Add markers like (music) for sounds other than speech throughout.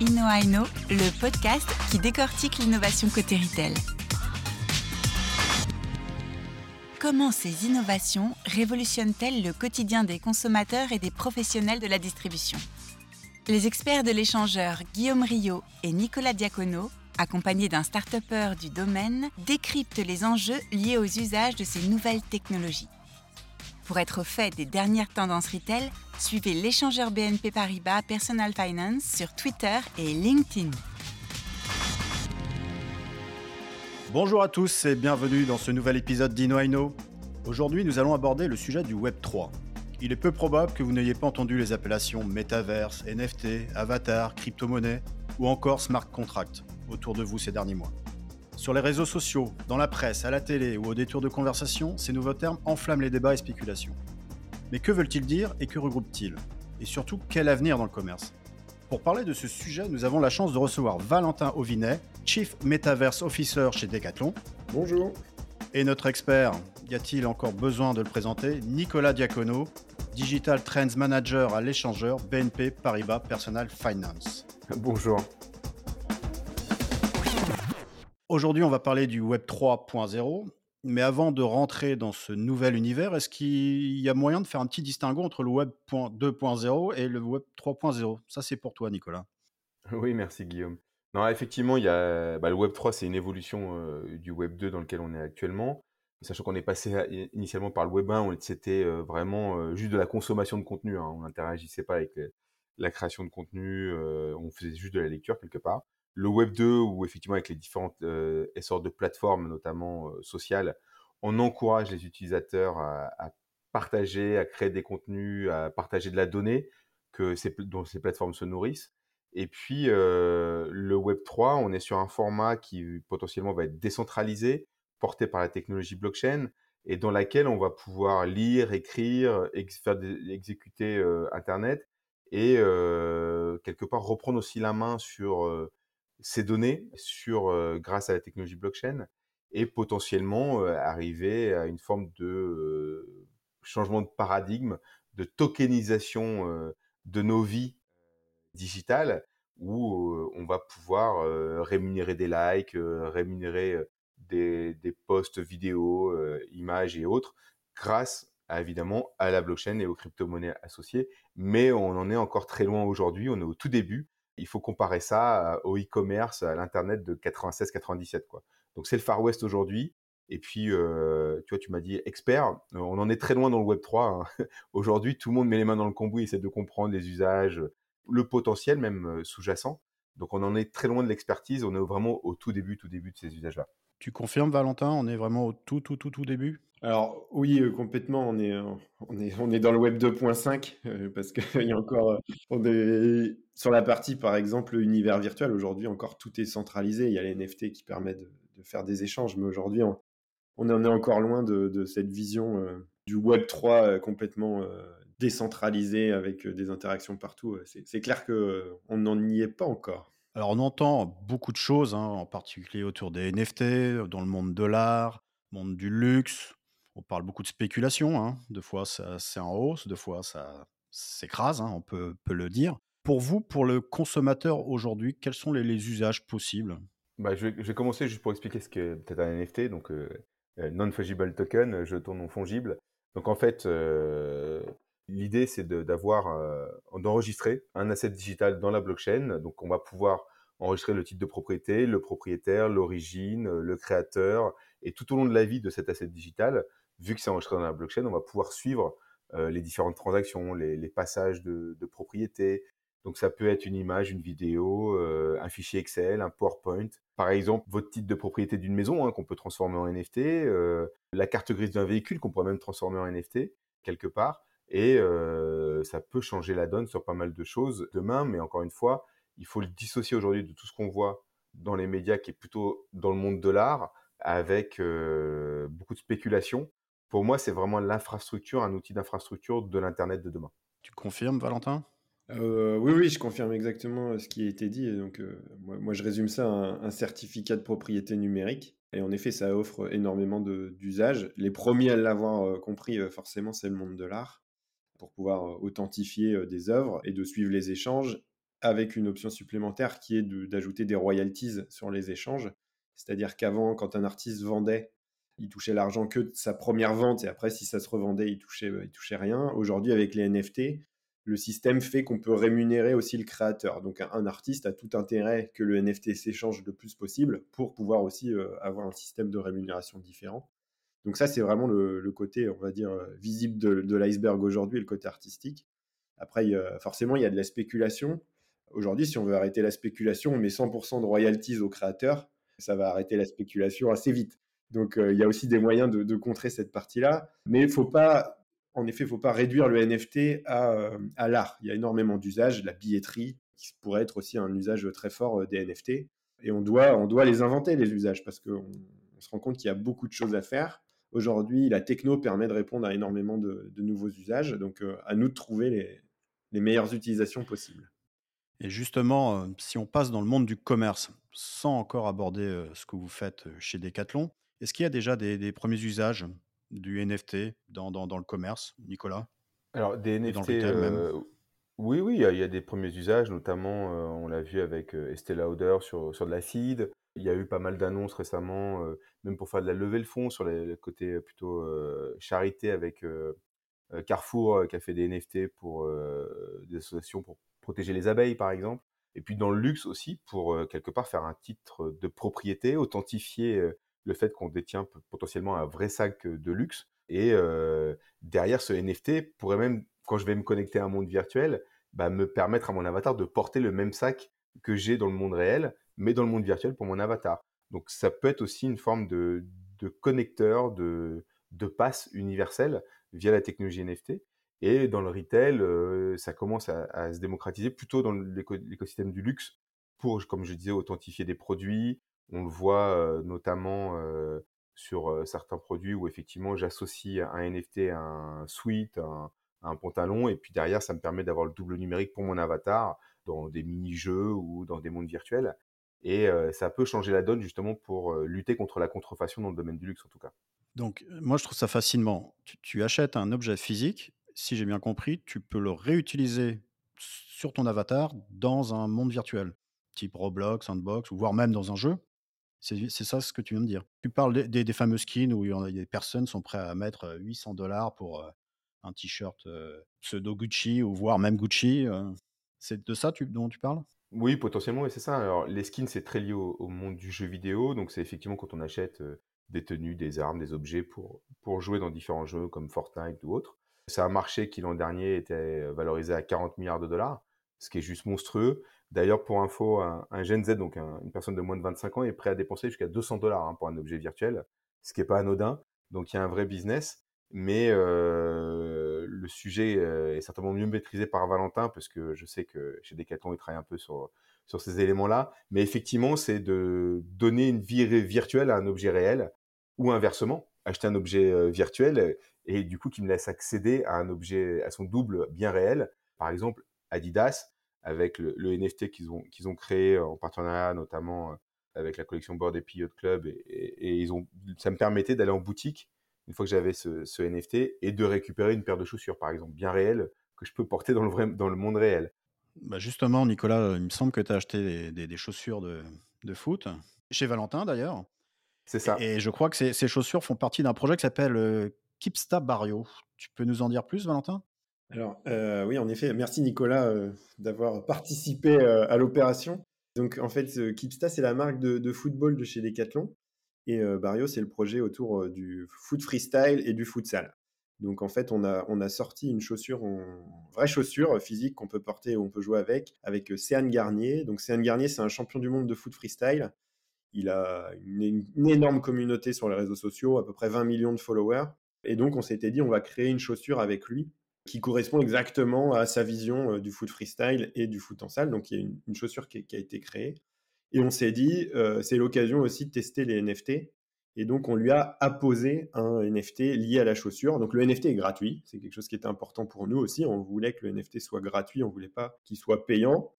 InnoAino, le podcast qui décortique l'innovation côté retail. Comment ces innovations révolutionnent-elles le quotidien des consommateurs et des professionnels de la distribution? Les experts de l'échangeur Guillaume Rio et Nicolas Diacono, accompagnés d'un start du domaine, décryptent les enjeux liés aux usages de ces nouvelles technologies. Pour être au fait des dernières tendances retail, suivez l'échangeur BNP Paribas Personal Finance sur Twitter et LinkedIn. Bonjour à tous et bienvenue dans ce nouvel épisode d'InnoIno. Aujourd'hui, nous allons aborder le sujet du Web 3. Il est peu probable que vous n'ayez pas entendu les appellations métaverse, NFT, avatar, crypto-monnaie ou encore smart contract autour de vous ces derniers mois. Sur les réseaux sociaux, dans la presse, à la télé ou au détour de conversation, ces nouveaux termes enflamment les débats et spéculations. Mais que veulent-ils dire et que regroupent-ils? Et surtout, quel avenir dans le commerce? Pour parler de ce sujet, nous avons la chance de recevoir Valentin Ovinet, Chief Metaverse Officer chez Decathlon. Bonjour. Et notre expert, y a-t-il encore besoin de le présenter? Nicolas Diacono, Digital Trends Manager à l'échangeur BNP Paribas Personal Finance. Bonjour. Aujourd'hui, on va parler du Web 3.0. Mais avant de rentrer dans ce nouvel univers, est-ce qu'il y a moyen de faire un petit distinguo entre le Web 2.0 et le Web 3.0 Ça, c'est pour toi, Nicolas. (laughs) Oui, merci, Guillaume. Non, effectivement, il y bah, le Web 3, c'est une évolution euh, du Web 2 dans lequel on est actuellement. Sachant qu'on est passé initialement par le Web 1, c'était euh, vraiment euh, juste de la consommation de contenu. Hein. On n'interagissait pas avec la création de contenu, on faisait juste de la lecture quelque part le Web 2 ou effectivement avec les différentes euh, essors de plateformes, notamment euh, sociales, on encourage les utilisateurs à, partager, à créer des contenus, à partager de la donnée que ces, dont ces plateformes se nourrissent. Et puis euh, le Web 3, on est sur un format qui potentiellement va être décentralisé, porté par la technologie blockchain, et dans laquelle on va pouvoir lire, écrire, faire exécuter Internet, et quelque part reprendre aussi la main sur ces données sur grâce à la technologie blockchain et potentiellement arriver à une forme de changement de paradigme, de tokenisation de nos vies digitales où on va pouvoir rémunérer des likes, rémunérer des, des posts vidéo, images et autres grâce évidemment à la blockchain et aux crypto-monnaies associées. Mais on en est encore très loin aujourd'hui, on est au tout début il faut comparer ça euh, au e-commerce, à l'internet de 96-97 quoi. Donc c'est le Far West aujourd'hui. Et puis, euh, tu vois, tu m'as dit expert. Euh, on en est très loin dans le Web 3. Hein. (laughs) aujourd'hui, tout le monde met les mains dans le cambouis, essaie de comprendre les usages, le potentiel même sous-jacent. Donc on en est très loin de l'expertise. On est vraiment au tout début, tout début de ces usages-là. Tu confirmes, Valentin On est vraiment au tout, tout, tout, tout début? Alors oui, euh, complètement. On est, euh, on est, on est dans le web 2.5 euh, parce qu'il (laughs) y a encore, sur la partie par exemple univers virtuel. Aujourd'hui, encore tout est centralisé. Il y a les NFT qui permettent de, faire des échanges, mais aujourd'hui, on, en est encore loin de, de cette vision du web 3 complètement décentralisé avec des interactions partout. C'est clair que on n'en y est pas encore. Alors on entend beaucoup de choses, hein, en particulier autour des NFT, dans le monde de l'art, monde du luxe, on parle beaucoup de spéculation. Hein. Deux fois, c'est en hausse, deux fois, ça s'écrase, hein, on peut, le dire. Pour vous, pour le consommateur aujourd'hui, quels sont les, usages possibles? Bah, je, vais, commencer juste pour expliquer ce qu'est peut-être un NFT, donc euh, euh, non-fungible token, jeton non fongible. Donc en fait, euh, l'idée c'est d'avoir, d'enregistrer un asset digital dans la blockchain. Donc on va pouvoir enregistrer le titre de propriété, le propriétaire, l'origine, le créateur, et tout au long de la vie de cet asset digital, vu que c'est enregistré dans la blockchain, on va pouvoir suivre euh, les différentes transactions, les, passages de, propriété. Donc ça peut être une image, une vidéo, euh, un fichier Excel, un PowerPoint. Par exemple, votre titre de propriété d'une maison hein, qu'on peut transformer en NFT, euh, la carte grise d'un véhicule qu'on pourrait même transformer en NFT quelque part. Et euh, ça peut changer la donne sur pas mal de choses demain, mais encore une fois, il faut le dissocier aujourd'hui de tout ce qu'on voit dans les médias qui est plutôt dans le monde de l'art, avec euh, beaucoup de spéculation pour moi, c'est vraiment l'infrastructure, un outil d'infrastructure de l'Internet de demain. Tu confirmes, Valentin? Euh, oui, oui, je confirme exactement ce qui a été dit. donc, euh, moi, je résume ça à un, certificat de propriété numérique. Et en effet, ça offre énormément d'usages. Les premiers à l'avoir euh, compris, forcément, c'est le monde de l'art, pour pouvoir authentifier des œuvres et de suivre les échanges. avec une option supplémentaire qui est d'ajouter des royalties sur les échanges. C'est-à-dire qu'avant, quand un artiste vendait, il touchait l'argent que de sa première vente et après, si ça se revendait, il touchait, il touchait rien. Aujourd'hui, avec les NFT, le système fait qu'on peut rémunérer aussi le créateur. Donc un, artiste a tout intérêt que le NFT s'échange le plus possible pour pouvoir aussi euh, avoir un système de rémunération différent. Donc ça, c'est vraiment le, côté, on va dire, euh, visible de, l'iceberg aujourd'hui, le côté artistique. Après, forcément, il y a de la spéculation. Aujourd'hui, si on veut arrêter la spéculation, on met 100% de royalties au créateur. Ça va arrêter la spéculation assez vite. Donc, euh, il y a aussi des moyens de, contrer cette partie-là. Mais il faut pas, en effet, il faut pas réduire le NFT euh, à, l'art. Il y a énormément d'usages, la billetterie, qui pourrait être aussi un usage très fort des NFT. Et on doit, on doit les inventer, les usages, parce qu'on on se rend compte qu'il y a beaucoup de choses à faire. Aujourd'hui, la techno permet de répondre à énormément de, nouveaux usages. Donc, à nous de trouver les, les meilleures utilisations possibles. Et justement, si on passe dans le monde du commerce, sans encore aborder ce que vous faites chez Decathlon, est-ce qu'il y a déjà des, premiers usages du NFT dans, dans, le commerce, Nicolas? Alors, des NFT, oui, oui, il y, a, des premiers usages, notamment, on l'a vu avec Estée Lauder sur, sur de l'acide. Il y a eu pas mal d'annonces récemment, même pour faire de la levée de fonds sur les, côtés plutôt charité avec Carrefour qui a fait des NFT pour des associations pour protéger les abeilles, par exemple. Et puis dans le luxe aussi, pour quelque part faire un titre de propriété, authentifier le fait qu'on détient potentiellement un vrai sac de luxe. Et derrière ce NFT pourrait même, quand je vais me connecter à un monde virtuel, bah, me permettre à mon avatar de porter le même sac que j'ai dans le monde réel, mais dans le monde virtuel pour mon avatar. Donc ça peut être aussi une forme de, de connecteur, de, de passe universel via la technologie NFT. Et dans le retail, euh, ça commence à, se démocratiser plutôt dans l'écosystème du luxe pour, comme je disais, authentifier des produits. On le voit euh, notamment euh, sur certains produits où effectivement j'associe un NFT à un suite, un, un pantalon, et puis derrière ça me permet d'avoir le double numérique pour mon avatar dans des mini-jeux ou dans des mondes virtuels. Et ça peut changer la donne justement pour lutter contre la contrefaçon dans le domaine du luxe en tout cas. Donc moi je trouve ça fascinant. tu achètes un objet physique si j'ai bien compris, tu peux le réutiliser sur ton avatar dans un monde virtuel, type Roblox, Sandbox, voire même dans un jeu. C'est ça ce que tu viens de dire. Tu parles des, fameux skins où il y a des personnes sont prêtes à mettre 800 dollars pour un t-shirt pseudo Gucci ou voire même Gucci. C'est de ça dont tu parles? Oui, potentiellement, et c'est ça. Alors, les skins, c'est très lié au, monde du jeu vidéo. Donc, c'est effectivement quand on achète des tenues, des armes, des objets pour, pour jouer dans différents jeux comme Fortnite ou autres. C'est un marché qui l'an dernier était valorisé à 40 milliards de dollars, ce qui est juste monstrueux. D'ailleurs, pour info, un, Gen Z, donc une personne de moins de 25 ans, est prêt à dépenser jusqu'à 200 dollars hein, pour un objet virtuel, ce qui n'est pas anodin. Donc il y a un vrai business, mais le sujet est certainement mieux maîtrisé par Valentin, parce que je sais que chez Decathlon, il travaille un peu sur, sur ces éléments-là. Mais effectivement, c'est de donner une vie virtuelle à un objet réel, ou inversement, acheter un objet virtuel et du coup qui me laisse accéder à un objet, à son double bien réel. Par exemple, Adidas, avec le, NFT qu'ils ont, qu'ils ont créé en partenariat notamment avec la collection Board et Yacht Club, et, ils ont, ça me permettait d'aller en boutique une fois que j'avais ce, NFT et de récupérer une paire de chaussures, par exemple, bien réelles, que je peux porter dans le, vrai, dans le monde réel. Bah justement, Nicolas, il me semble que tu as acheté des, des, chaussures de, de, foot, chez Valentin d'ailleurs. C'est ça. Et, je crois que ces, ces chaussures font partie d'un projet qui s'appelle euh, Kipsta Barrio. Tu peux nous en dire plus, Valentin? Alors, euh, oui, en effet, merci Nicolas euh, d'avoir participé euh, à l'opération. Donc, en fait, Kipsta, c'est la marque de, football de chez Decathlon. Et Barrio, c'est le projet autour du foot freestyle et du futsal. Donc, en fait, on a, sorti une chaussure, en, vraie chaussure physique qu'on peut porter, on peut jouer avec, avec Céane Garnier. Donc, Céane Garnier, c'est un champion du monde de foot freestyle. Il a une, une, énorme communauté sur les réseaux sociaux, à peu près 20 millions de followers. Et donc, on s'était dit, on va créer une chaussure avec lui qui correspond exactement à sa vision du foot freestyle et du foot en salle. Donc, il y a une, chaussure qui, a été créée. Et on s'est dit, euh, c'est l'occasion aussi de tester les NFT. Et donc, on lui a apposé un NFT lié à la chaussure. Donc, le NFT est gratuit. C'est quelque chose qui était important pour nous aussi. On voulait que le NFT soit gratuit. On voulait pas qu'il soit payant.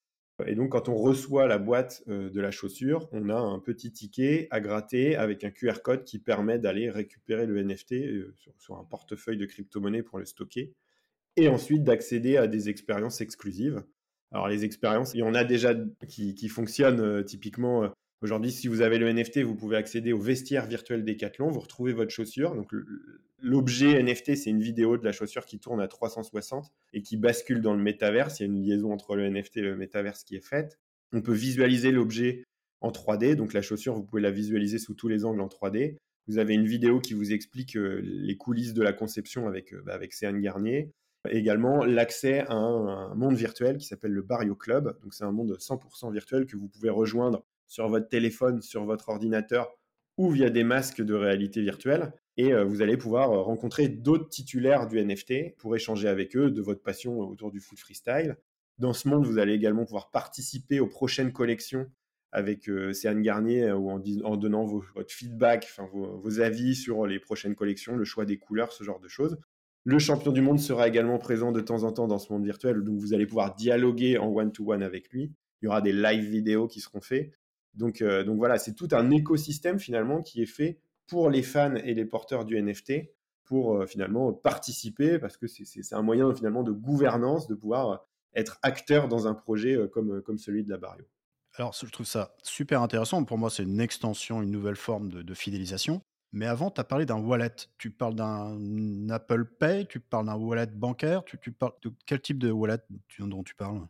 Et donc, quand on reçoit la boîte euh, de la chaussure, on a un petit ticket à gratter avec un QR code qui permet d'aller récupérer le NFT euh, sur, un portefeuille de crypto-monnaie pour le stocker et ensuite d'accéder à des expériences exclusives. Alors les expériences, il y en a déjà qui, qui fonctionnent typiquement. Aujourd'hui, si vous avez le NFT, vous pouvez accéder au vestiaire virtuel Decathlon, vous retrouvez votre chaussure. Donc l'objet NFT, c'est une vidéo de la chaussure qui tourne à 360 et qui bascule dans le métaverse. Il y a une liaison entre le NFT et le métaverse qui est faite. On peut visualiser l'objet en 3D, donc la chaussure, vous pouvez la visualiser sous tous les angles en 3D. Vous avez une vidéo qui vous explique euh, les coulisses de la conception avec, euh, bah, avec Céane Garnier. Également, l'accès à un, monde virtuel qui s'appelle le Barrio Club. Donc, c'est un monde 100% virtuel que vous pouvez rejoindre sur votre téléphone, sur votre ordinateur ou via des masques de réalité virtuelle. Et euh, vous allez pouvoir rencontrer d'autres titulaires du NFT pour échanger avec eux de votre passion autour du foot freestyle. Dans ce monde, vous allez également pouvoir participer aux prochaines collections avec euh, Céane Garnier euh, ou en, donnant votre feedback, vos, avis sur les prochaines collections, le choix des couleurs, ce genre de choses. Le champion du monde sera également présent de temps en temps dans ce monde virtuel, donc vous allez pouvoir dialoguer en one-to-one avec lui. Il y aura des live vidéos qui seront faits. Donc, euh, donc voilà, c'est tout un écosystème finalement qui est fait pour les fans et les porteurs du NFT pour finalement participer parce que c'est un moyen finalement de gouvernance, de pouvoir être acteur dans un projet comme, comme celui de la Barrio. Alors, je trouve ça super intéressant. Pour moi, c'est une extension, une nouvelle forme de, fidélisation. Mais avant, tu as parlé d'un wallet. Tu parles d'un Apple Pay, tu parles d'un wallet bancaire. Tu, parles de quel type de wallet dont tu parles?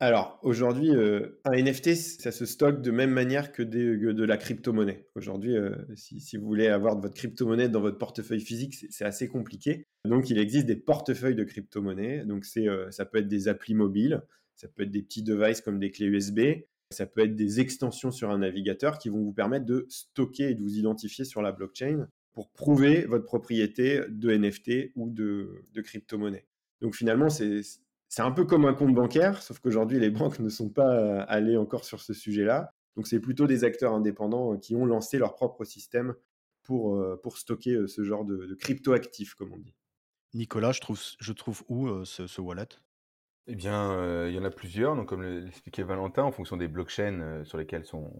Alors aujourd'hui, euh, un NFT, ça se stocke de même manière que, de la crypto-monnaie. Aujourd'hui, euh, si, vous voulez avoir votre crypto-monnaie dans votre portefeuille physique, c'est assez compliqué. Donc il existe des portefeuilles de crypto-monnaie. Donc c'est, euh, ça peut être des applis mobiles, ça peut être des petits devices comme des clés USB, ça peut être des extensions sur un navigateur qui vont vous permettre de stocker et de vous identifier sur la blockchain pour prouver votre propriété de NFT ou de, crypto-monnaie. Donc finalement, c'est un peu comme un compte bancaire, sauf qu'aujourd'hui, les banques ne sont pas allées encore sur ce sujet-là. Donc c'est plutôt des acteurs indépendants qui ont lancé leur propre système pour, euh, stocker euh, ce genre de, crypto-actifs, comme on dit. Nicolas, je trouve, où euh, ce wallet? Eh bien, euh, il y en a plusieurs. Donc, comme l'expliquait Valentin, en fonction des blockchains euh, sur lesquelles sont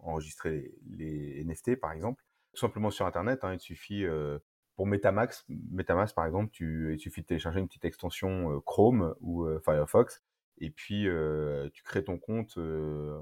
enregistrés les, NFT, par exemple, tout simplement sur Internet, hein, il suffit euh, pour MetaMask, MetaMask par exemple, tu, il suffit de télécharger une petite extension Chrome ou Firefox, et puis tu crées ton compte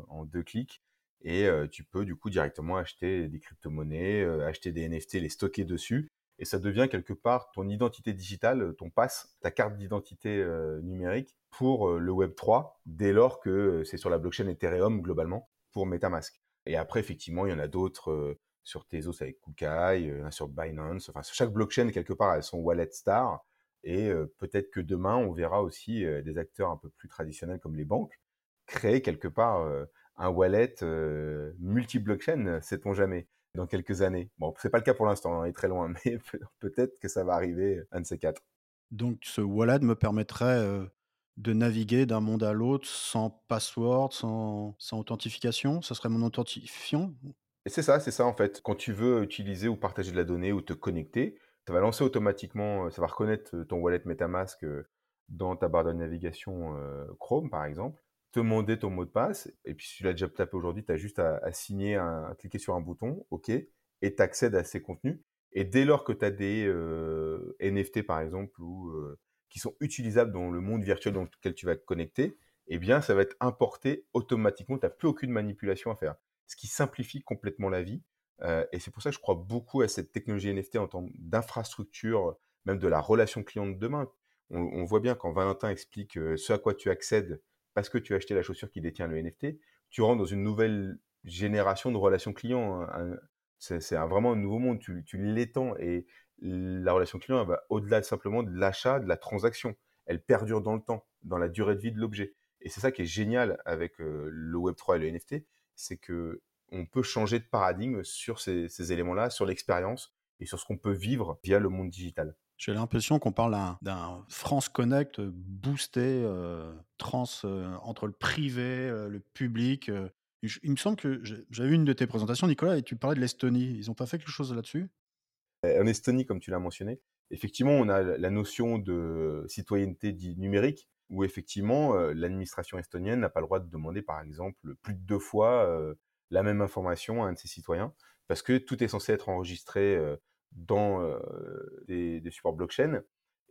en deux clics, et tu peux du coup directement acheter des crypto-monnaies, acheter des NFT, les stocker dessus, et ça devient quelque part ton identité digitale, ton pass, ta carte d'identité numérique pour euh, le Web 3 dès lors que euh, c'est sur la blockchain Ethereum globalement pour MetaMask. Et après, effectivement, il y en a d'autres euh, sur Tezos avec Kukai, sur Binance. Enfin, chaque blockchain, quelque part, a son wallet star. Et peut-être que demain, on verra aussi des acteurs un peu plus traditionnels comme les banques créer quelque part un wallet multi-blockchain, sait-on jamais, dans quelques années. Bon, c'est pas le cas pour l'instant, on est très loin, (laughs) mais peut-être que ça va arriver un de ces quatre. Donc, ce wallet me permettrait de naviguer d'un monde à l'autre sans password, sans, authentification? Ça serait mon authentifiant? C'est ça, c'est ça en fait. Quand tu veux utiliser ou partager de la donnée ou te connecter, ça va lancer automatiquement, euh, ça va reconnaître euh, ton wallet MetaMask euh, dans ta barre de navigation Chrome par exemple, demander ton mot de passe, et puis si tu l'as déjà tapé aujourd'hui, tu as juste à, signer, à, cliquer sur un bouton, OK, et tu accèdes à ces contenus. Et dès lors que tu as des NFT par exemple, ou qui sont utilisables dans le monde virtuel dans lequel tu vas te connecter, eh bien, ça va être importé automatiquement. Tu n'as plus aucune manipulation à faire. Ce qui simplifie complètement la vie. Euh, et c'est pour ça que je crois beaucoup à cette technologie NFT en tant d'infrastructure, même de la relation client de demain. On, voit bien quand Valentin explique euh, ce à quoi tu accèdes parce que tu as acheté la chaussure qui détient le NFT, tu rentres dans une nouvelle génération de relations clients. Hein. C'est vraiment un nouveau monde. Tu, l'étends et la relation client va au-delà simplement de l'achat, de la transaction. Elle perdure dans le temps, dans la durée de vie de l'objet. Et c'est ça qui est génial avec euh, le Web3 et le NFT, c'est que on peut changer de paradigme sur ces, éléments-là, sur l'expérience et sur ce qu'on peut vivre via le monde digital. J'ai l'impression qu'on parle d'un France Connect boosté, euh, trans euh, entre le privé, le public. il me semble que j'avais une de tes présentations, Nicolas, et tu parlais de l'Estonie. Ils n'ont pas fait quelque chose là-dessus? En Estonie, comme tu l'as mentionné, effectivement, on a la notion de citoyenneté numérique, où effectivement, euh, l'administration estonienne n'a pas le droit de demander, par exemple, plus de deux fois euh, la même information à un de ses citoyens, parce que tout est censé être enregistré euh, dans des, supports blockchain.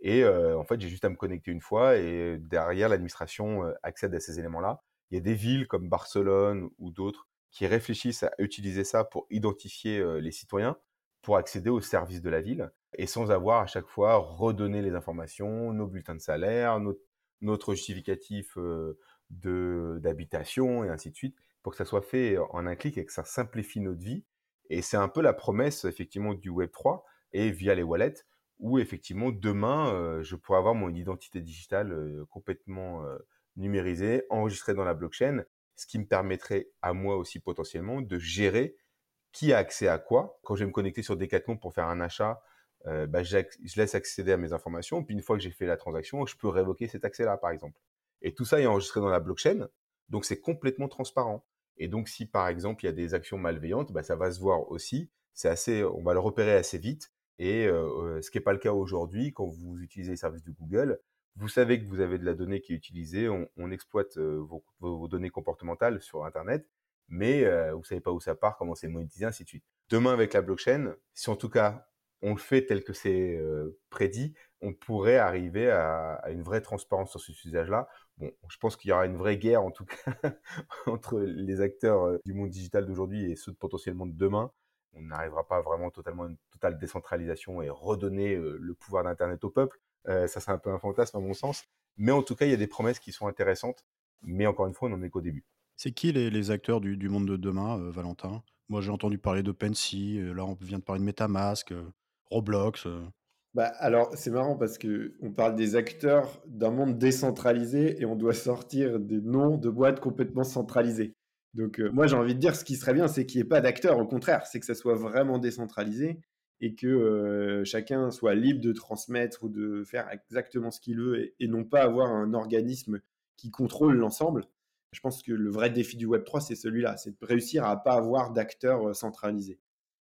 Et en fait, j'ai juste à me connecter une fois et derrière, l'administration accède à ces éléments-là. Il y a des villes comme Barcelone ou d'autres qui réfléchissent à utiliser ça pour identifier les citoyens, pour accéder aux services de la ville et sans avoir à chaque fois redonné les informations, nos bulletins de salaire, notre, justificatif d'habitation et ainsi de suite, pour que ça soit fait en un clic et que ça simplifie notre vie. Et c'est un peu la promesse effectivement du Web 3 et via les wallets où effectivement demain je pourrais avoir mon identité digitale complètement numérisée, enregistrée dans la blockchain, ce qui me permettrait à moi aussi potentiellement de gérer qui a accès à quoi. Quand je vais me connecter sur Decathlon pour faire un achat, bah, je laisse accéder à mes informations. Puis une fois que j'ai fait la transaction, je peux révoquer cet accès-là, par exemple. Et tout ça est enregistré dans la blockchain, donc c'est complètement transparent. Et donc si par exemple il y a des actions malveillantes, bah, ça va se voir aussi. C'est assez, on va le repérer assez vite. Et ce qui n'est pas le cas aujourd'hui quand vous utilisez les services de Google. Vous savez que vous avez de la donnée qui est utilisée, on, exploite vos, vos, données comportementales sur Internet, mais vous savez pas où ça part, comment c'est monétisé, ainsi de suite. Demain avec la blockchain, si en tout cas on le fait tel que c'est prédit, on pourrait arriver à, une vraie transparence sur ce usage-là. Je pense qu'il y aura une vraie guerre, en tout cas, (laughs) entre les acteurs du monde digital d'aujourd'hui et ceux potentiellement de demain. On n'arrivera pas vraiment totalement à une totale décentralisation et redonner le pouvoir d'Internet au peuple. ça, c'est un peu un fantasme à mon sens. Mais en tout cas, il y a des promesses qui sont intéressantes. Mais encore une fois, on n'en est qu'au début. C'est qui les, acteurs du, monde de demain, Valentin? Moi, j'ai entendu parler d'OpenSea. là, on vient de parler de MetaMask. Roblox euh. Bah, alors, c'est marrant parce que on parle des acteurs d'un monde décentralisé et on doit sortir des noms de boîtes complètement centralisées. Donc, euh, moi, j'ai envie de dire, ce qui serait bien, c'est qu'il n'y ait pas d'acteurs. Au contraire, c'est que ça soit vraiment décentralisé et que euh, chacun soit libre de transmettre ou de faire exactement ce qu'il veut et, non pas avoir un organisme qui contrôle l'ensemble. Je pense que le vrai défi du Web3, c'est celui-là, c'est de réussir à ne pas avoir d'acteurs centralisés.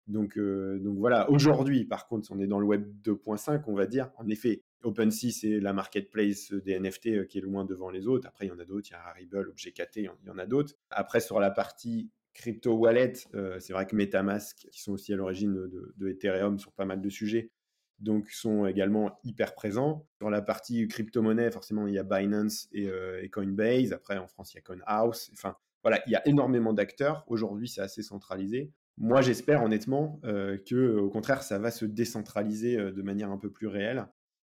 Donc, euh, donc voilà, aujourd'hui, par contre, on est dans le web 2.5, on va dire. En effet, OpenSea, c'est la marketplace des NFT euh, qui est loin devant les autres. Après, il y en a d'autres, il y a Rarible, ObjectKT, il y en a d'autres. Après, sur la partie crypto wallet, euh, c'est vrai que MetaMask, qui sont aussi à l'origine de, Ethereum sur pas mal de sujets, donc sont également hyper présents. Sur la partie crypto-monnaie, forcément, il y a Binance et, et, Coinbase. Après, en France, il y a CoinHouse. Enfin, voilà, il y a énormément d'acteurs. Aujourd'hui, c'est assez centralisé. Moi, j'espère honnêtement euh, que, au contraire, ça va se décentraliser euh, de manière un peu plus réelle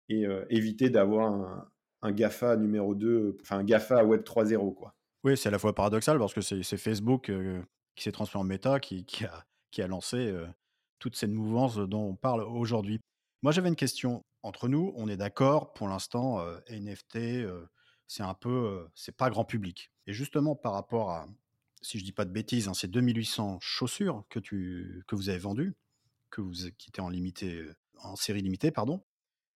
et euh, éviter d'avoir un, GAFA numéro 2, enfin un GAFA Web 3.0. Quoi. Oui, c'est à la fois paradoxal parce que c'est Facebook qui s'est transformé en méta qui, a, qui a lancé toute cette mouvance dont on parle aujourd'hui. Moi, j'avais une question. Entre nous, on est d'accord, pour l'instant, NFT, c'est un peu, c'est pas grand public. Et justement, par rapport à, si je dis pas de bêtises, hein, c'est 2800 chaussures que, tu, que vous avez vendues, que vous, qui étaient en, limité, en série limitée. Pardon.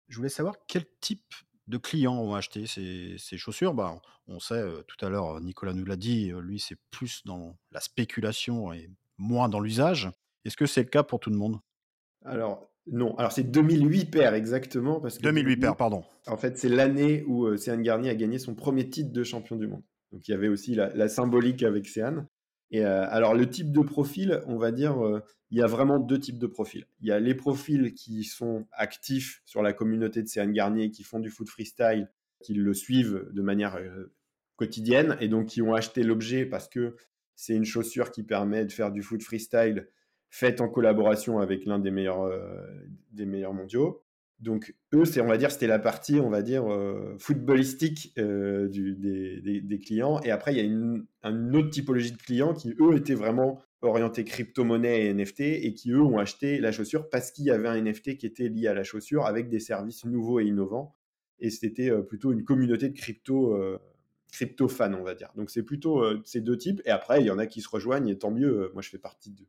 Je voulais savoir quel type de clients ont acheté ces, ces chaussures. Bah, on sait, tout à l'heure, Nicolas nous l'a dit, lui, c'est plus dans la spéculation et moins dans l'usage. Est-ce que c'est le cas pour tout le monde? Alors, non. Alors, c'est 2008 paires exactement. Parce que 2008 paires, pardon. En fait, c'est l'année où euh, Garnier a gagné son premier titre de champion du monde. Donc il y avait aussi la, symbolique avec Céane. Et euh, alors le type de profil, on va dire, euh, il y a vraiment deux types de profils. Il y a les profils qui sont actifs sur la communauté de Céane Garnier, qui font du foot freestyle, qui le suivent de manière euh, quotidienne et donc qui ont acheté l'objet parce que c'est une chaussure qui permet de faire du foot freestyle faite en collaboration avec l'un des meilleurs, des meilleurs mondiaux. Donc eux, c'est on va dire c'était la partie on va dire euh, footballistique euh, des, clients. Et après il y a une, autre typologie de clients qui eux étaient vraiment orientés crypto-monnaie et NFT et qui eux ont acheté la chaussure parce qu'il y avait un NFT qui était lié à la chaussure avec des services nouveaux et innovants. Et c'était euh, plutôt une communauté de crypto crypto fans on va dire. Donc c'est plutôt ces deux types. Et après il y en a qui se rejoignent et tant mieux. moi je fais partie de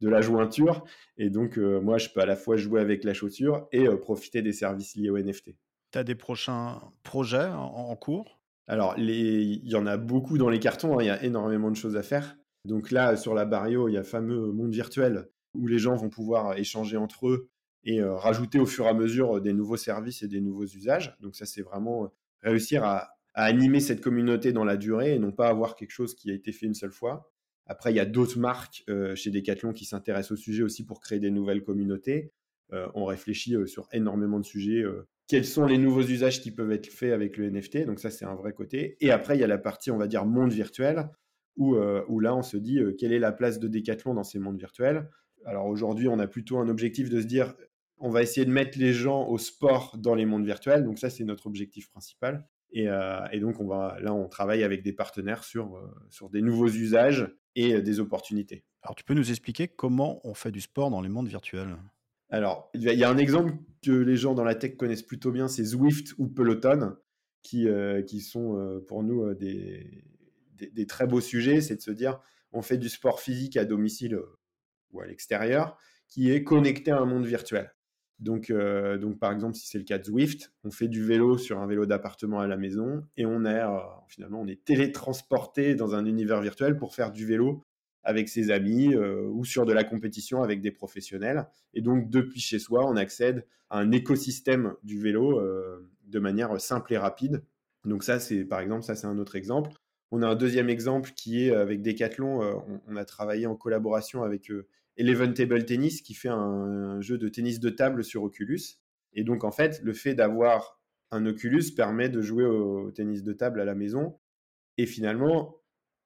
de la jointure. Et donc, euh, moi, je peux à la fois jouer avec la chaussure et euh, profiter des services liés au NFT. Tu as des prochains projets en, cours? Alors, il y en a beaucoup dans les cartons. Hein. Il y a énormément de choses à faire. Donc là, sur la Barrio, il y a le fameux monde virtuel où les gens vont pouvoir échanger entre eux et euh, rajouter au fur et à mesure des nouveaux services et des nouveaux usages. Donc ça, c'est vraiment réussir à, animer cette communauté dans la durée et non pas avoir quelque chose qui a été fait une seule fois. Après, il y a d'autres marques euh, chez Decathlon qui s'intéressent au sujet aussi pour créer des nouvelles communautés. Euh, on réfléchit euh, sur énormément de sujets quels sont les nouveaux usages qui peuvent être faits avec le NFT. Donc ça, c'est un vrai côté. Et après, il y a la partie, on va dire, monde virtuel, où, là, on se dit quelle est la place de Decathlon dans ces mondes virtuels. Alors aujourd'hui, on a plutôt un objectif de se dire, on va essayer de mettre les gens au sport dans les mondes virtuels. Donc ça, c'est notre objectif principal. Et, euh, et, donc, on va, là, on travaille avec des partenaires sur, sur des nouveaux usages et des opportunités. Alors, tu peux nous expliquer comment on fait du sport dans les mondes virtuels? Alors, il y a un exemple que les gens dans la tech connaissent plutôt bien, c'est Zwift ou Peloton, qui, euh, qui sont euh, pour nous euh, des, des, très beaux sujets. C'est de se dire, on fait du sport physique à domicile ou à l'extérieur, qui est connecté à un monde virtuel. Donc, donc par exemple, si c'est le cas de Zwift, on fait du vélo sur un vélo d'appartement à la maison et on est finalement on est télétransporté dans un univers virtuel pour faire du vélo avec ses amis euh, ou sur de la compétition avec des professionnels. Et donc, depuis chez soi, on accède à un écosystème du vélo euh, de manière simple et rapide. Donc ça, c'est par exemple, ça c'est un autre exemple. On a un deuxième exemple qui est avec Decathlon. Euh, on, a travaillé en collaboration avec Eleven Table Tennis qui fait un, jeu de tennis de table sur Oculus. Et donc en fait, le fait d'avoir un Oculus permet de jouer au tennis de table à la maison. Et finalement,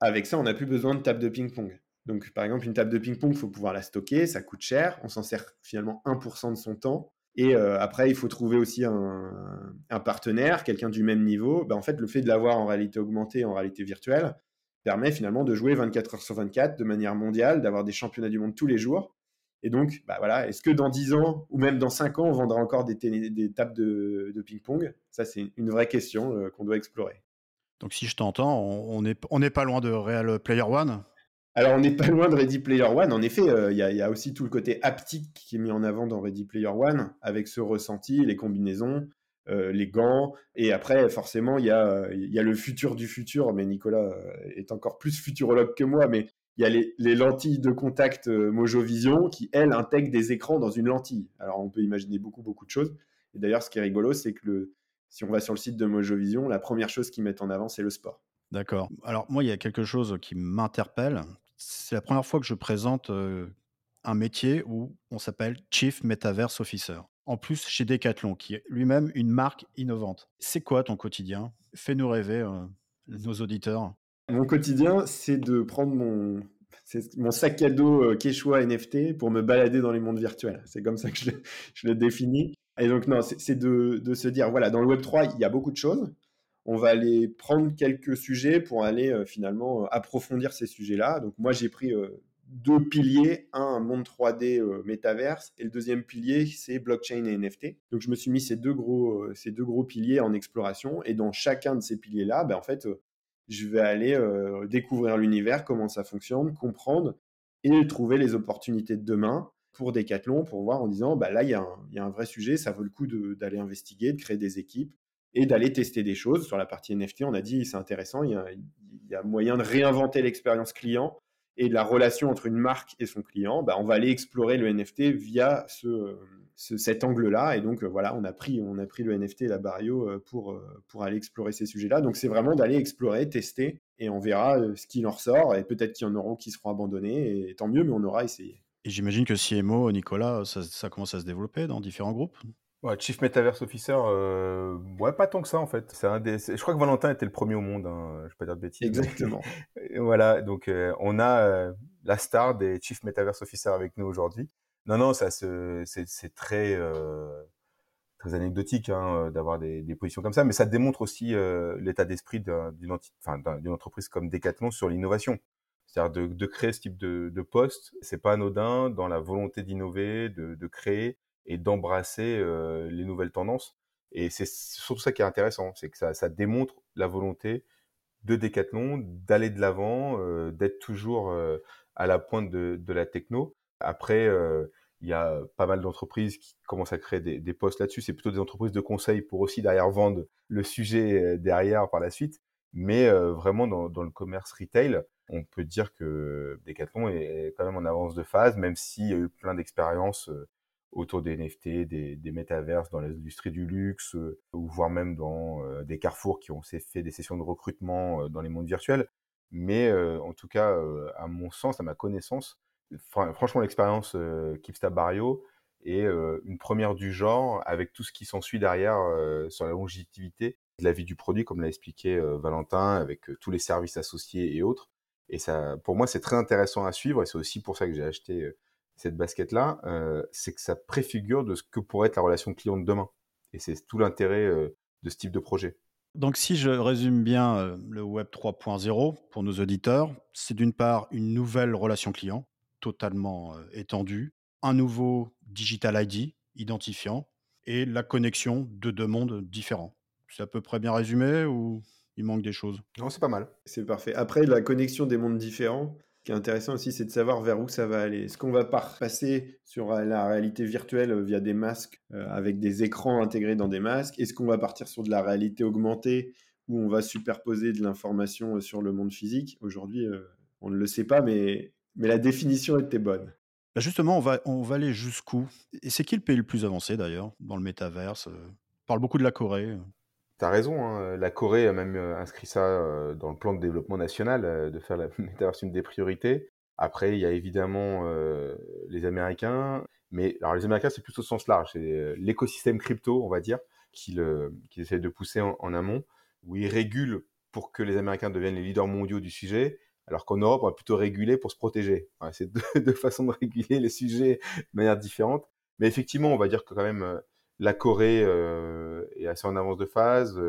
avec ça, on n'a plus besoin de table de ping-pong. Donc, par exemple, une table de ping-pong, il faut pouvoir la stocker, ça coûte cher, on s'en sert finalement 1% de son temps. Et euh, après, il faut trouver aussi un, partenaire, quelqu'un du même niveau. Ben, en fait, le fait de l'avoir en réalité augmentée, en réalité virtuelle, permet finalement de jouer 24 heures sur 24 de manière mondiale, d'avoir des championnats du monde tous les jours. Et donc, bah voilà, est-ce que dans 10 ans ou même dans 5 ans, on vendra encore des, des tables de, ping-pong? Ça, c'est une vraie question euh, qu'on doit explorer. Donc, si je t'entends, on n'est on pas loin de Real Player One? Alors, on n'est pas loin de Ready Player One. En effet, euh, il y, a aussi tout le côté haptique qui est mis en avant dans Ready Player One, avec ce ressenti, les combinaisons, euh, les gants. Et après, forcément, il y a, le futur du futur. Mais Nicolas euh, est encore plus futurologue que moi. Mais il y a les, lentilles de contact Mojo Vision qui, elles, intègrent des écrans dans une lentille. Alors, on peut imaginer beaucoup, beaucoup de choses. Et d'ailleurs, ce qui est rigolo, c'est que si on va sur le site de Mojo Vision, la première chose qu'ils mettent en avant, c'est le sport. D'accord. Alors moi, il y a quelque chose qui m'interpelle. C'est la première fois que je présente un métier où on s'appelle Chief Metaverse Officer. En plus, chez Decathlon, qui est lui-même une marque innovante. C'est quoi ton quotidien? Fais-nous rêver, nos auditeurs. Mon quotidien, c'est de prendre mon, sac à dos Quechua NFT pour me balader dans les mondes virtuels. C'est comme ça que je le, (laughs) définis. Et donc, non, c'est de, se dire, voilà, dans le Web3, il y a beaucoup de choses on va aller prendre quelques sujets pour aller euh, finalement euh, approfondir ces sujets-là. Donc moi j'ai pris euh, deux piliers, un, monde 3D métaverse et le deuxième pilier c'est blockchain et NFT. Donc je me suis mis ces deux gros ces deux gros piliers en exploration et dans chacun de ces piliers là, ben, en fait je vais aller découvrir l'univers, comment ça fonctionne, comprendre et trouver les opportunités de demain pour Decathlon pour voir en disant bah là il y, a un vrai sujet, ça vaut le coup d'aller investiguer, de créer des équipes et d'aller tester des choses. Sur la partie NFT, on a dit c'est intéressant, il y, a, moyen de réinventer l'expérience client et la relation entre une marque et son client. Bah, on va aller explorer le NFT via ce, cet angle-là. Et donc voilà, on a pris, on a pris le NFT et la Barrio euh, pour, euh, pour aller explorer ces sujets-là. Donc c'est vraiment d'aller explorer, tester, et on verra euh, ce qu'il en ressort. Et peut-être qu'il y en aura qui seront abandonnés, et tant mieux, mais on aura essayé. Et j'imagine que CMO, Nicolas, ça commence à se développer dans différents groupes? Chief Metaverse Officer, euh, ouais, pas tant que ça en fait. C'est un des, je crois que Valentin était le premier au monde, hein, je vais pas dire de bêtises. Exactement. (laughs) voilà, donc euh, on a euh, la star des Chief Metaverse Officer avec nous aujourd'hui. Non, non, ça c'est très très anecdotique hein, d'avoir des, des, positions comme ça, mais ça démontre aussi l'état d'esprit d'une enfin, entreprise comme Decathlon sur l'innovation. C'est-à-dire de, de, créer ce type de, de poste, c'est pas anodin dans la volonté d'innover, de, de créer et d'embrasser les nouvelles tendances. Et c'est surtout ça qui est intéressant, c'est que ça, ça, démontre la volonté de Decathlon d'aller de l'avant, d'être toujours à la pointe de, de la techno. Après, il y a pas mal d'entreprises qui commencent à créer des, des postes là-dessus. C'est plutôt des entreprises de conseil pour aussi derrière vendre le sujet derrière par la suite. Mais vraiment dans, dans, le commerce retail, on peut dire que Decathlon est quand même en avance de phase, même s'il y a eu plein d'expériences autour des NFT, des, métaverses dans l'industrie du luxe, euh, ou voire même dans euh, des carrefours qui ont fait des sessions de recrutement euh, dans les mondes virtuels. Mais en tout cas, à mon sens, à ma connaissance, franchement, l'expérience Kipsta Barrio et une première du genre avec tout ce qui s'ensuit derrière sur la longévité de la vie du produit, comme l'a expliqué Valentin, avec tous les services associés et autres. Et ça, pour moi, c'est très intéressant à suivre, et c'est aussi pour ça que j'ai acheté cette basket-là, c'est que ça préfigure de ce que pourrait être la relation client de demain. Et c'est tout l'intérêt de ce type de projet. Donc si je résume bien le Web 3.0 pour nos auditeurs, c'est d'une part une nouvelle relation client totalement étendue, un nouveau Digital ID identifiant et la connexion de deux mondes différents. C'est à peu près bien résumé ou il manque des choses? Non, c'est pas mal. C'est parfait. Après, la connexion des mondes différents, ce qui est intéressant aussi, c'est de savoir vers où ça va aller. Est-ce qu'on va passer sur la réalité virtuelle via des masques euh, avec des écrans intégrés dans des masques? Est-ce qu'on va partir sur de la réalité augmentée où on va superposer de l'information euh, sur le monde physique? Aujourd'hui, euh, on ne le sait pas, mais, mais la définition était bonne. Bah, justement, on va, on va aller jusqu'où? Et c'est qui le pays le plus avancé d'ailleurs dans le métaverse On parle beaucoup de la Corée. T'as raison, hein, la Corée a même euh, inscrit ça euh, dans le plan de développement national, euh, de faire la (laughs) métaverse une des priorités. Après, il y a évidemment les Américains, mais alors les Américains, c'est plutôt au sens large, c'est l'écosystème crypto, on va dire, qu'ils qui essaient de pousser en, amont, où ils régulent pour que les Américains deviennent les leaders mondiaux du sujet, alors qu'en Europe, on va plutôt réguler pour se protéger. c'est deux, façons de réguler les sujets de manière différente. Mais effectivement, on va dire que quand même, la Corée euh, est assez en avance de phase.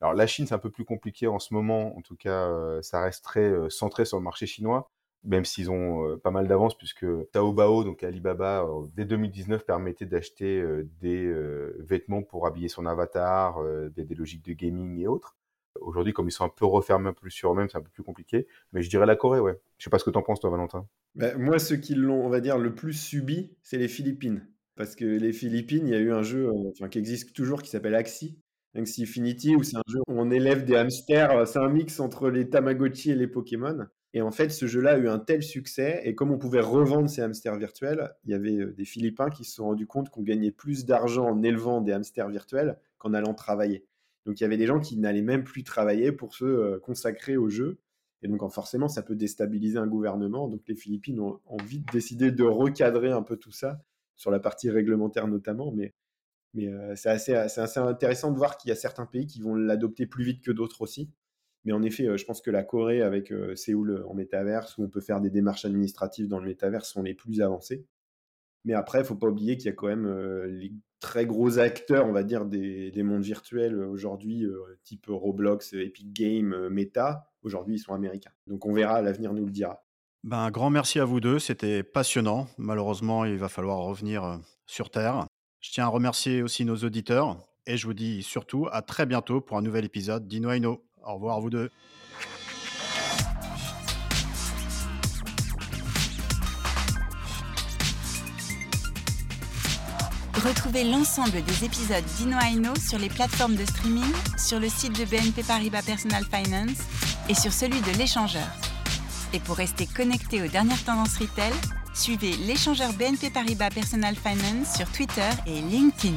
Alors la Chine, c'est un peu plus compliqué en ce moment. En tout cas, euh, ça reste très euh, centré sur le marché chinois, même s'ils ont pas mal d'avance, puisque Taobao, donc Alibaba, dès 2019 permettait d'acheter des vêtements pour habiller son avatar, des, logiques de gaming et autres. Aujourd'hui, comme ils sont un peu refermés un peu sur eux-mêmes, c'est un peu plus compliqué. Mais je dirais la Corée, ouais. Je sais pas ce que tu en penses, toi, Valentin. Ben, moi, ceux qui l'ont, on va dire, le plus subi, c'est les Philippines. Parce que les Philippines, il y a eu un jeu enfin, qui existe toujours qui s'appelle Axie, Axie Infinity, où c'est un jeu où on élève des hamsters. C'est un mix entre les Tamagotchi et les Pokémon. Et en fait, ce jeu-là a eu un tel succès, et comme on pouvait revendre ces hamsters virtuels, il y avait des Philippins qui se sont rendus compte qu'on gagnait plus d'argent en élevant des hamsters virtuels qu'en allant travailler. Donc il y avait des gens qui n'allaient même plus travailler pour se consacrer au jeu. Et donc forcément, ça peut déstabiliser un gouvernement. Donc les Philippines ont, ont vite décidé de recadrer un peu tout ça sur la partie réglementaire notamment, mais, mais euh, c'est assez, intéressant de voir qu'il y a certains pays qui vont l'adopter plus vite que d'autres aussi. Mais en effet, euh, je pense que la Corée, avec euh, Séoul en métaverse, où on peut faire des démarches administratives dans le métaverse, sont les plus avancés. Mais après, il ne faut pas oublier qu'il y a quand même les très gros acteurs, on va dire, des, des mondes virtuels aujourd'hui, type Roblox, Epic Games, Meta. Aujourd'hui, ils sont américains. Donc on verra, l'avenir nous le dira. Ben, un grand merci à vous deux, c'était passionnant. Malheureusement, il va falloir revenir euh, sur Terre. Je tiens à remercier aussi nos auditeurs et je vous dis surtout à très bientôt pour un nouvel épisode d'Ino Au revoir à vous deux. Retrouvez l'ensemble des épisodes d'Ino sur les plateformes de streaming, sur le site de BNP Paribas Personal Finance et sur celui de l'échangeur. Et pour rester connecté aux dernières tendances retail, suivez l'échangeur BNP Paribas Personal Finance sur Twitter et LinkedIn.